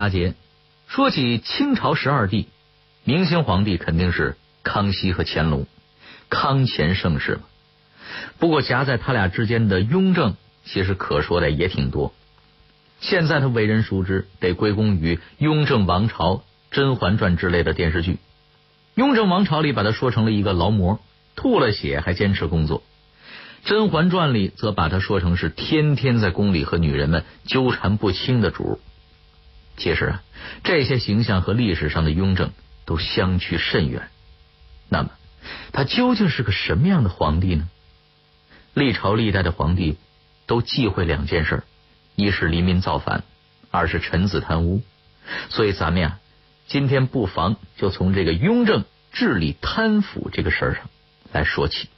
阿杰说起清朝十二帝，明星皇帝肯定是康熙和乾隆，康乾盛世嘛。不过夹在他俩之间的雍正，其实可说的也挺多。现在他为人熟知，得归功于《雍正王朝》《甄嬛传》之类的电视剧。《雍正王朝》里把他说成了一个劳模，吐了血还坚持工作；《甄嬛传》里则把他说成是天天在宫里和女人们纠缠不清的主。其实啊，这些形象和历史上的雍正都相去甚远。那么，他究竟是个什么样的皇帝呢？历朝历代的皇帝都忌讳两件事：一是黎民造反，二是臣子贪污。所以，咱们呀，今天不妨就从这个雍正治理贪腐这个事儿上来说起。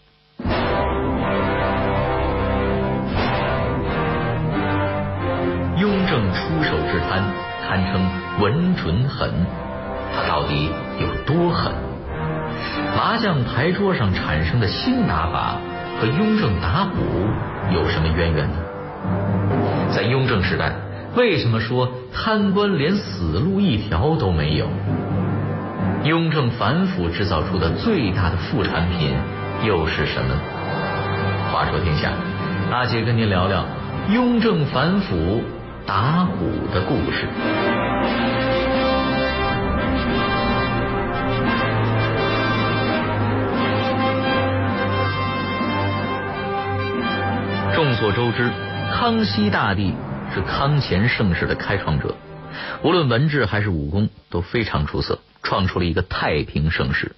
雍正出手之贪。堪称稳准狠，他到底有多狠？麻将牌桌上产生的新打法和雍正打虎有什么渊源呢？在雍正时代，为什么说贪官连死路一条都没有？雍正反腐制造出的最大的副产品又是什么？话说天下，阿杰跟您聊聊雍正反腐。打虎的故事。众所周知，康熙大帝是康乾盛世的开创者，无论文治还是武功都非常出色，创出了一个太平盛世。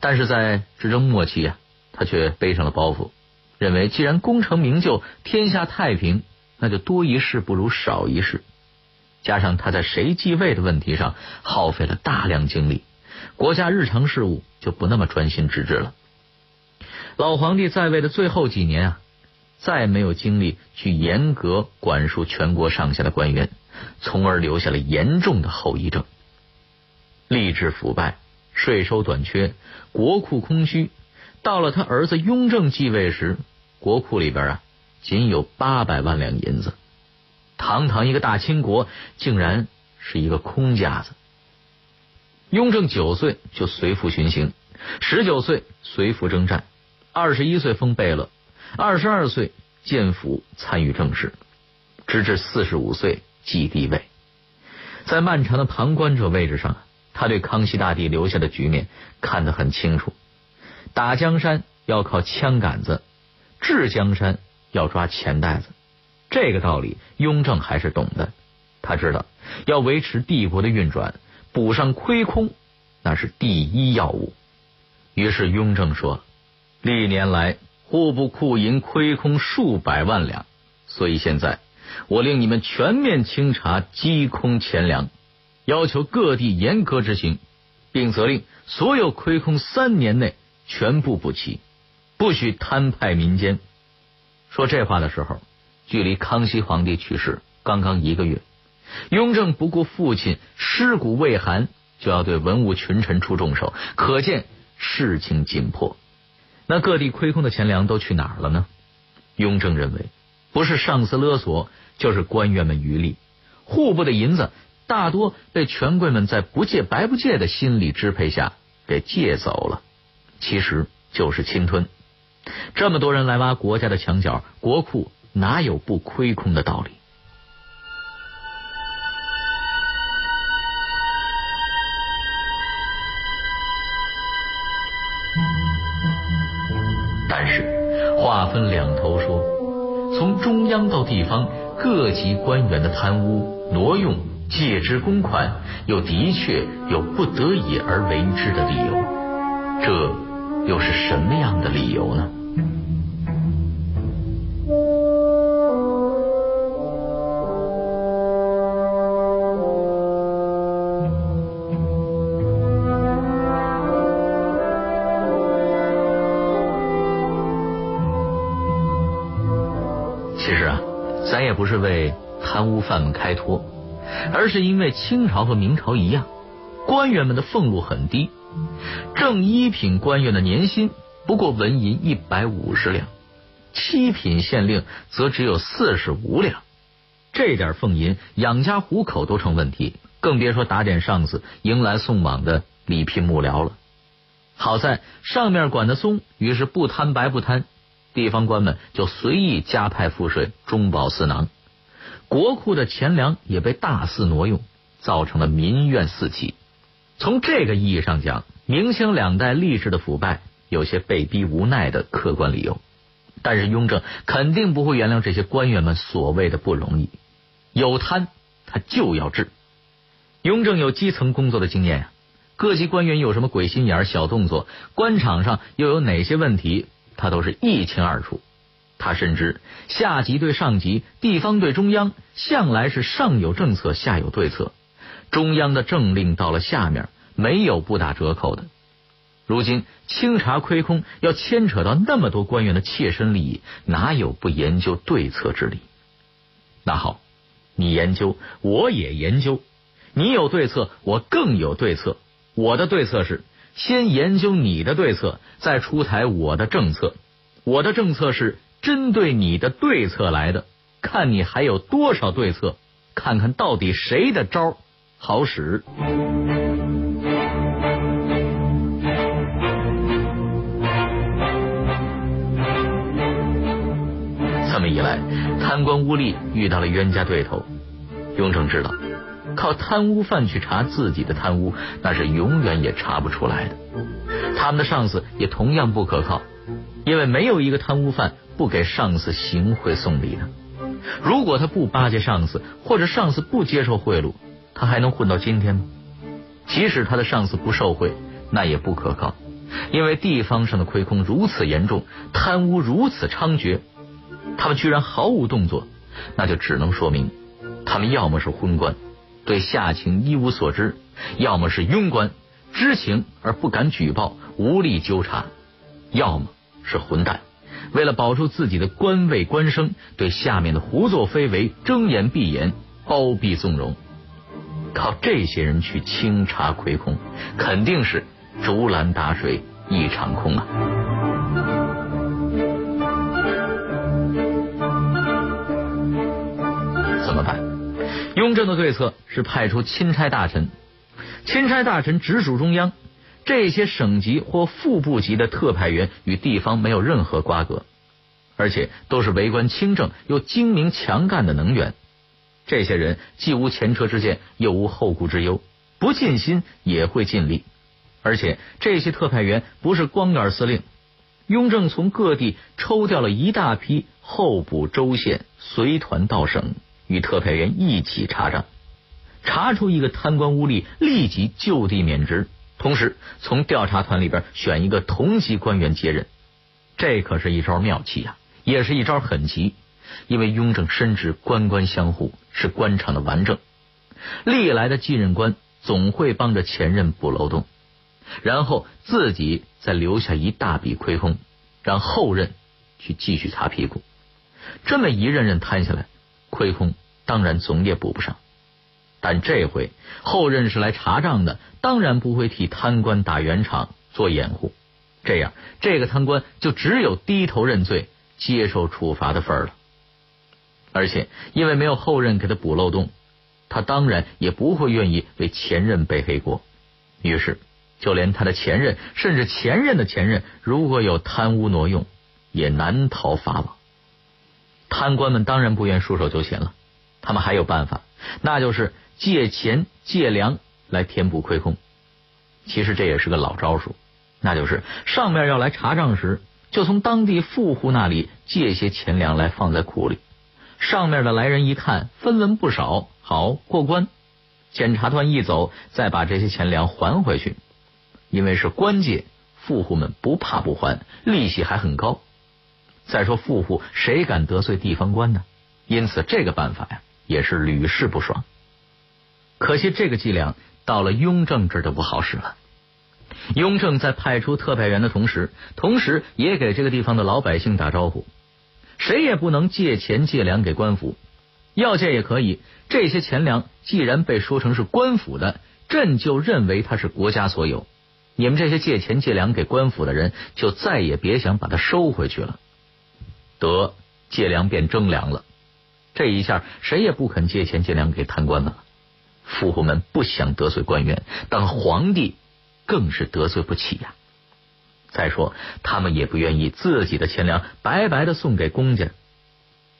但是在执政末期啊，他却背上了包袱，认为既然功成名就，天下太平。那就多一事不如少一事，加上他在谁继位的问题上耗费了大量精力，国家日常事务就不那么专心致志了。老皇帝在位的最后几年啊，再没有精力去严格管束全国上下的官员，从而留下了严重的后遗症：吏治腐败、税收短缺、国库空虚。到了他儿子雍正继位时，国库里边啊。仅有八百万两银子，堂堂一个大清国，竟然是一个空架子。雍正九岁就随父巡行，十九岁随父征战，二十一岁封贝勒，二十二岁建府参与政事，直至四十五岁继帝位。在漫长的旁观者位置上，他对康熙大帝留下的局面看得很清楚：打江山要靠枪杆子，治江山。要抓钱袋子，这个道理雍正还是懂的。他知道要维持帝国的运转，补上亏空那是第一要务。于是雍正说：“历年来户部库银亏空数百万两，所以现在我令你们全面清查积空钱粮，要求各地严格执行，并责令所有亏空三年内全部补齐，不许摊派民间。”说这话的时候，距离康熙皇帝去世刚刚一个月。雍正不顾父亲尸骨未寒，就要对文武群臣出重手，可见事情紧迫。那各地亏空的钱粮都去哪儿了呢？雍正认为，不是上司勒索，就是官员们渔利。户部的银子大多被权贵们在不借白不借的心理支配下给借走了，其实就是侵吞。这么多人来挖国家的墙角，国库哪有不亏空的道理？但是话分两头说，从中央到地方，各级官员的贪污、挪用、借支公款，又的确有不得已而为之的理由。这。又是什么样的理由呢？其实啊，咱也不是为贪污犯们开脱，而是因为清朝和明朝一样，官员们的俸禄很低。正一品官员的年薪不过纹银一百五十两，七品县令则只有四十五两。这点俸银养家糊口都成问题，更别说打点上司、迎来送往的礼聘幕僚了。好在上面管得松，于是不贪白不贪，地方官们就随意加派赋税，中饱私囊，国库的钱粮也被大肆挪用，造成了民怨四起。从这个意义上讲，明清两代历史的腐败有些被逼无奈的客观理由。但是雍正肯定不会原谅这些官员们所谓的不容易，有贪他就要治。雍正有基层工作的经验呀，各级官员有什么鬼心眼、小动作，官场上又有哪些问题，他都是一清二楚。他深知下级对上级，地方对中央，向来是上有政策，下有对策。中央的政令到了下面，没有不打折扣的。如今清查亏空要牵扯到那么多官员的切身利益，哪有不研究对策之理？那好，你研究，我也研究。你有对策，我更有对策。我的对策是先研究你的对策，再出台我的政策。我的政策是针对你的对策来的，看你还有多少对策，看看到底谁的招好使。这么一来，贪官污吏遇到了冤家对头。雍正知道，靠贪污犯去查自己的贪污，那是永远也查不出来的。他们的上司也同样不可靠，因为没有一个贪污犯不给上司行贿送礼的。如果他不巴结上司，或者上司不接受贿赂，他还能混到今天吗？即使他的上司不受贿，那也不可靠，因为地方上的亏空如此严重，贪污如此猖獗。他们居然毫无动作，那就只能说明，他们要么是昏官，对下情一无所知；要么是庸官，知情而不敢举报，无力纠察；要么是混蛋，为了保住自己的官位官声，对下面的胡作非为睁眼闭眼，包庇纵容。靠这些人去清查亏空，肯定是竹篮打水一场空啊！怎么办？雍正的对策是派出钦差大臣，钦差大臣直属中央，这些省级或副部级的特派员与地方没有任何瓜葛，而且都是为官清正又精明强干的能员。这些人既无前车之鉴，又无后顾之忧，不尽心也会尽力。而且这些特派员不是光杆司令，雍正从各地抽调了一大批候补州县随团到省。与特派员一起查账，查出一个贪官污吏，立即就地免职。同时，从调查团里边选一个同级官员接任。这可是一招妙棋呀，也是一招狠棋。因为雍正深知官官相护，是官场的顽症。历来的继任官总会帮着前任补漏洞，然后自己再留下一大笔亏空，让后任去继续擦屁股。这么一任任摊下来。亏空当然总也补不上，但这回后任是来查账的，当然不会替贪官打圆场做掩护。这样，这个贪官就只有低头认罪、接受处罚的份儿了。而且，因为没有后任给他补漏洞，他当然也不会愿意为前任背黑锅。于是，就连他的前任，甚至前任的前任，如果有贪污挪用，也难逃法网。贪官们当然不愿束手就擒了，他们还有办法，那就是借钱借粮来填补亏空。其实这也是个老招数，那就是上面要来查账时，就从当地富户那里借些钱粮来放在库里。上面的来人一看分文不少，好过关。检察团一走，再把这些钱粮还回去，因为是官借，富户们不怕不还，利息还很高。再说富户谁敢得罪地方官呢？因此这个办法呀也是屡试不爽。可惜这个伎俩到了雍正这儿就不好使了。雍正在派出特派员的同时，同时也给这个地方的老百姓打招呼：谁也不能借钱借粮给官府，要借也可以。这些钱粮既然被说成是官府的，朕就认为它是国家所有。你们这些借钱借粮给官府的人，就再也别想把它收回去了。得借粮变征粮了，这一下谁也不肯借钱借粮给贪官们了。富户们不想得罪官员，当皇帝更是得罪不起呀。再说，他们也不愿意自己的钱粮白白的送给公家。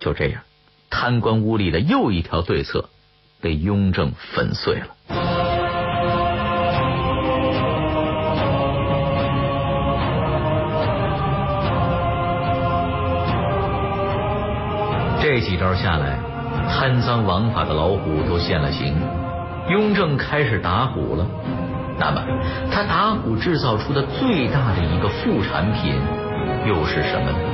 就这样，贪官污吏的又一条对策被雍正粉碎了。这几招下来，贪赃枉法的老虎都现了形。雍正开始打虎了。那么，他打鼓制造出的最大的一个副产品又是什么呢？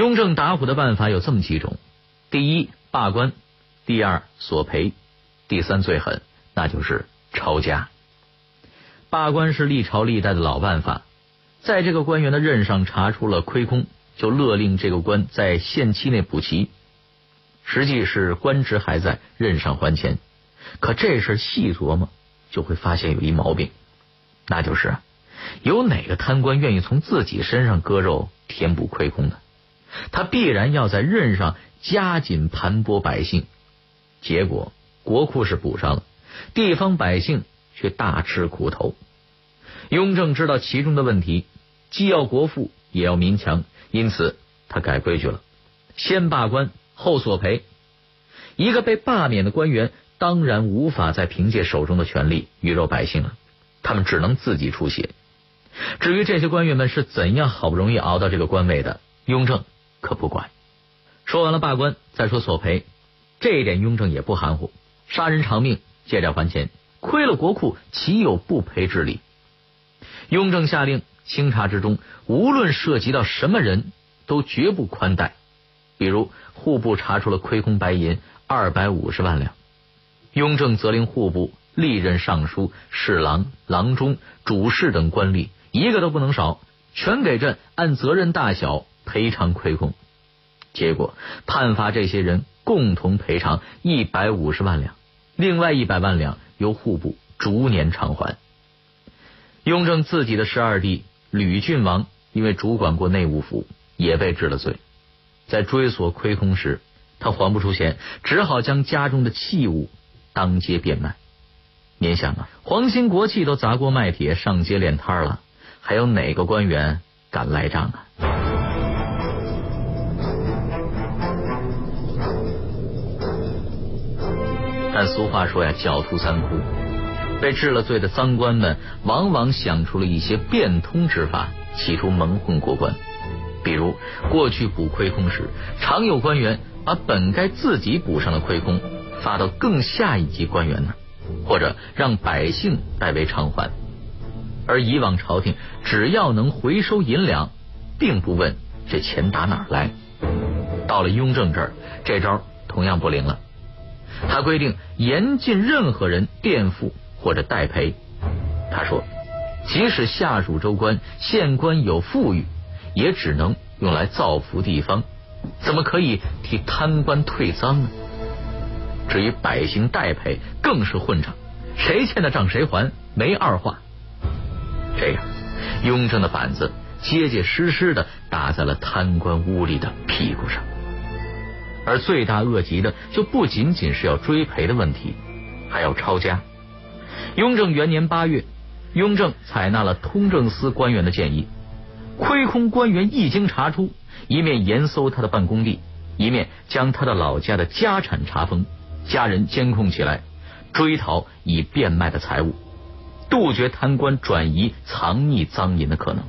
雍正打虎的办法有这么几种：第一，罢官。第二索赔，第三最狠，那就是抄家。罢官是历朝历代的老办法，在这个官员的任上查出了亏空，就勒令这个官在限期内补齐。实际是官职还在，任上还钱。可这事细琢磨，就会发现有一毛病，那就是有哪个贪官愿意从自己身上割肉填补亏空呢？他必然要在任上加紧盘剥百姓。结果国库是补上了，地方百姓却大吃苦头。雍正知道其中的问题，既要国富也要民强，因此他改规矩了：先罢官，后索赔。一个被罢免的官员，当然无法再凭借手中的权力鱼肉百姓了，他们只能自己出血。至于这些官员们是怎样好不容易熬到这个官位的，雍正可不管。说完了罢官，再说索赔。这一点，雍正也不含糊，杀人偿命，借债还钱，亏了国库，岂有不赔之理？雍正下令，清查之中，无论涉及到什么人，都绝不宽待。比如户部查出了亏空白银二百五十万两，雍正责令户部历任尚书、侍郎、郎中、主事等官吏，一个都不能少，全给朕按责任大小赔偿亏空。结果判罚这些人。共同赔偿一百五十万两，另外一百万两由户部逐年偿还。雍正自己的十二弟吕郡王因为主管过内务府，也被治了罪。在追索亏空时，他还不出钱，只好将家中的器物当街变卖。您想啊，皇亲国戚都砸锅卖铁上街练摊了，还有哪个官员敢赖账啊？但俗话说呀，狡兔三窟。被治了罪的赃官们，往往想出了一些变通之法，企图蒙混过关。比如，过去补亏空时，常有官员把本该自己补上的亏空发到更下一级官员那，或者让百姓代为偿还。而以往朝廷只要能回收银两，并不问这钱打哪儿来。到了雍正这儿，这招同样不灵了。他规定严禁任何人垫付或者代赔。他说，即使下属州官、县官有富裕，也只能用来造福地方，怎么可以替贪官退赃呢？至于百姓代赔，更是混账，谁欠的账谁还，没二话。这样，雍正的板子结结实实的打在了贪官污吏的屁股上。而罪大恶极的，就不仅仅是要追赔的问题，还要抄家。雍正元年八月，雍正采纳了通政司官员的建议，亏空官员一经查出，一面严搜他的办公地，一面将他的老家的家产查封，家人监控起来，追讨已变卖的财物，杜绝贪官转移、藏匿赃银的可能。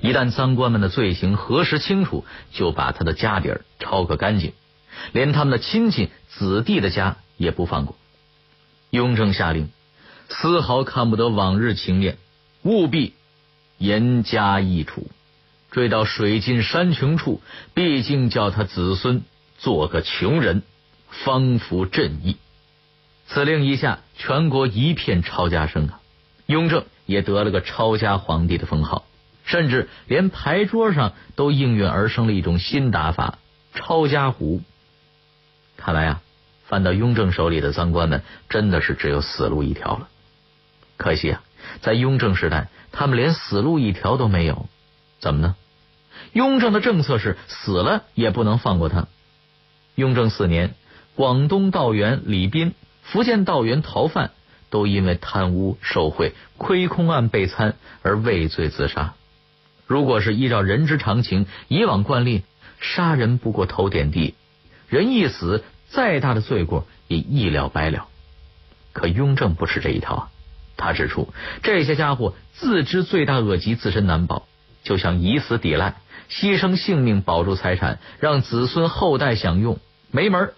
一旦赃官们的罪行核实清楚，就把他的家底儿抄个干净，连他们的亲戚子弟的家也不放过。雍正下令，丝毫看不得往日情面，务必严加议处，追到水尽山穷处，毕竟叫他子孙做个穷人，方服朕意。此令一下，全国一片抄家声啊！雍正也得了个抄家皇帝的封号。甚至连牌桌上都应运而生了一种新打法——抄家胡。看来啊，犯到雍正手里的赃官们真的是只有死路一条了。可惜啊，在雍正时代，他们连死路一条都没有。怎么呢？雍正的政策是死了也不能放过他。雍正四年，广东道员李斌、福建道员逃犯都因为贪污受贿、亏空案被参而畏罪自杀。如果是依照人之常情，以往惯例，杀人不过头点地，人一死，再大的罪过也一了百了。可雍正不吃这一套啊！他指出，这些家伙自知罪大恶极，自身难保，就想以死抵赖，牺牲性命保住财产，让子孙后代享用，没门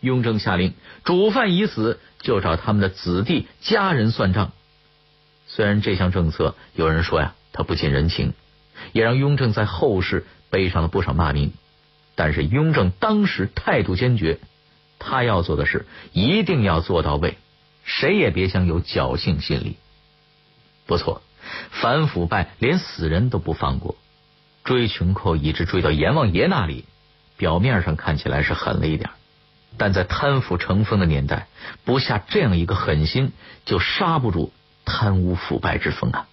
雍正下令，主犯已死，就找他们的子弟家人算账。虽然这项政策，有人说呀。他不近人情，也让雍正在后世背上了不少骂名。但是雍正当时态度坚决，他要做的事一定要做到位，谁也别想有侥幸心理。不错，反腐败连死人都不放过，追穷寇一直追到阎王爷那里，表面上看起来是狠了一点，但在贪腐成风的年代，不下这样一个狠心，就刹不住贪污腐败之风啊！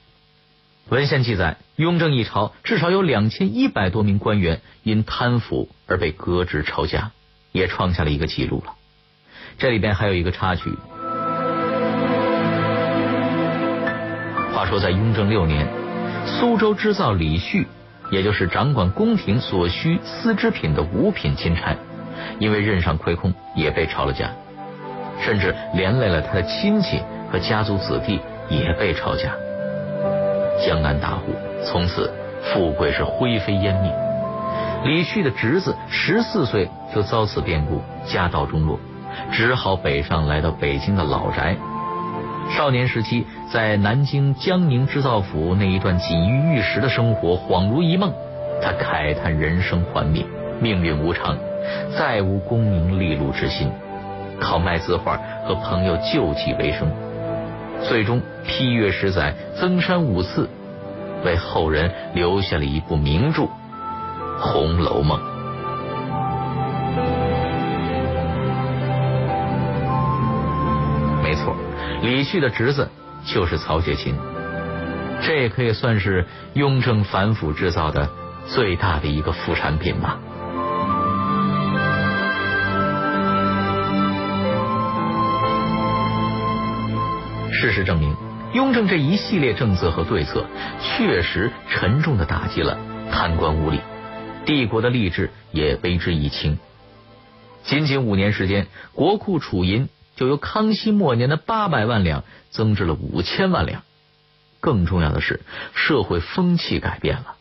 文献记载，雍正一朝至少有两千一百多名官员因贪腐而被革职抄家，也创下了一个记录了。这里边还有一个插曲。话说，在雍正六年，苏州织造李旭，也就是掌管宫廷所需丝织品的五品钦差，因为任上亏空，也被抄了家，甚至连累了他的亲戚和家族子弟也被抄家。江南大户，从此富贵是灰飞烟灭。李旭的侄子十四岁就遭此变故，家道中落，只好北上来到北京的老宅。少年时期在南京江宁织造府那一段锦衣玉食的生活恍如一梦，他慨叹人生幻灭，命运无常，再无功名利禄之心，靠卖字画和朋友救济为生。最终批阅十载，增删五次，为后人留下了一部名著《红楼梦》。没错，李旭的侄子就是曹雪芹，这也可以算是雍正反腐制造的最大的一个副产品吧。事实证明，雍正这一系列政策和对策确实沉重的打击了贪官污吏，帝国的吏治也为之一清。仅仅五年时间，国库储银就由康熙末年的八百万两增至了五千万两。更重要的是，社会风气改变了。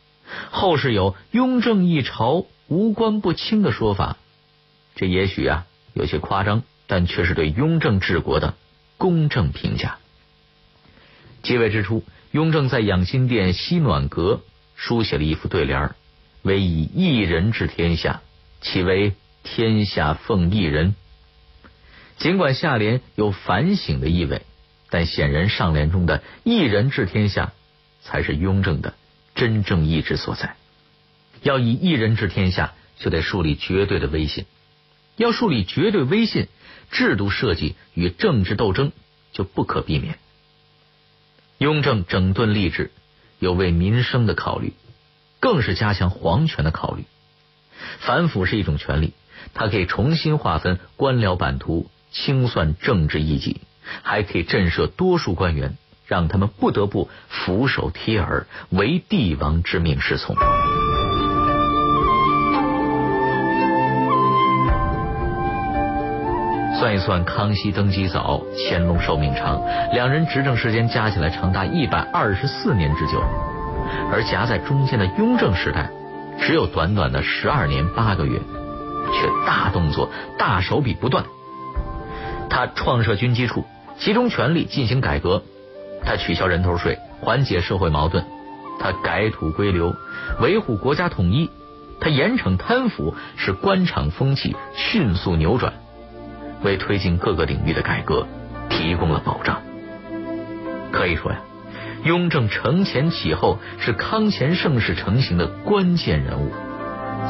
后世有“雍正一朝无官不清”的说法，这也许啊有些夸张，但却是对雍正治国的公正评价。继位之初，雍正在养心殿西暖阁书写了一副对联：“唯以一人治天下，岂为天下奉一人？”尽管下联有反省的意味，但显然上联中的“一人治天下”才是雍正的真正意志所在。要以一人治天下，就得树立绝对的威信。要树立绝对威信，制度设计与政治斗争就不可避免。雍正整顿吏治，有为民生的考虑，更是加强皇权的考虑。反腐是一种权利，它可以重新划分官僚版图，清算政治异己，还可以震慑多数官员，让他们不得不俯首帖耳，唯帝王之命是从。算一算，康熙登基早，乾隆寿命长，两人执政时间加起来长达一百二十四年之久。而夹在中间的雍正时代，只有短短的十二年八个月，却大动作、大手笔不断。他创设军机处，集中权力进行改革；他取消人头税，缓解社会矛盾；他改土归流，维护国家统一；他严惩贪腐，使官场风气迅速扭转。为推进各个领域的改革提供了保障。可以说呀，雍正承前启后是康乾盛世成型的关键人物，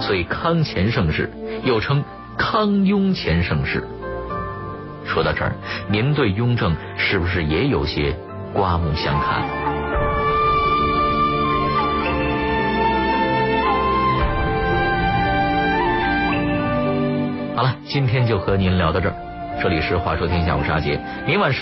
所以康乾盛世又称康雍乾盛世。说到这儿，您对雍正是不是也有些刮目相看？好了，今天就和您聊到这儿。这里是《话说天下》，我是阿杰，明晚十。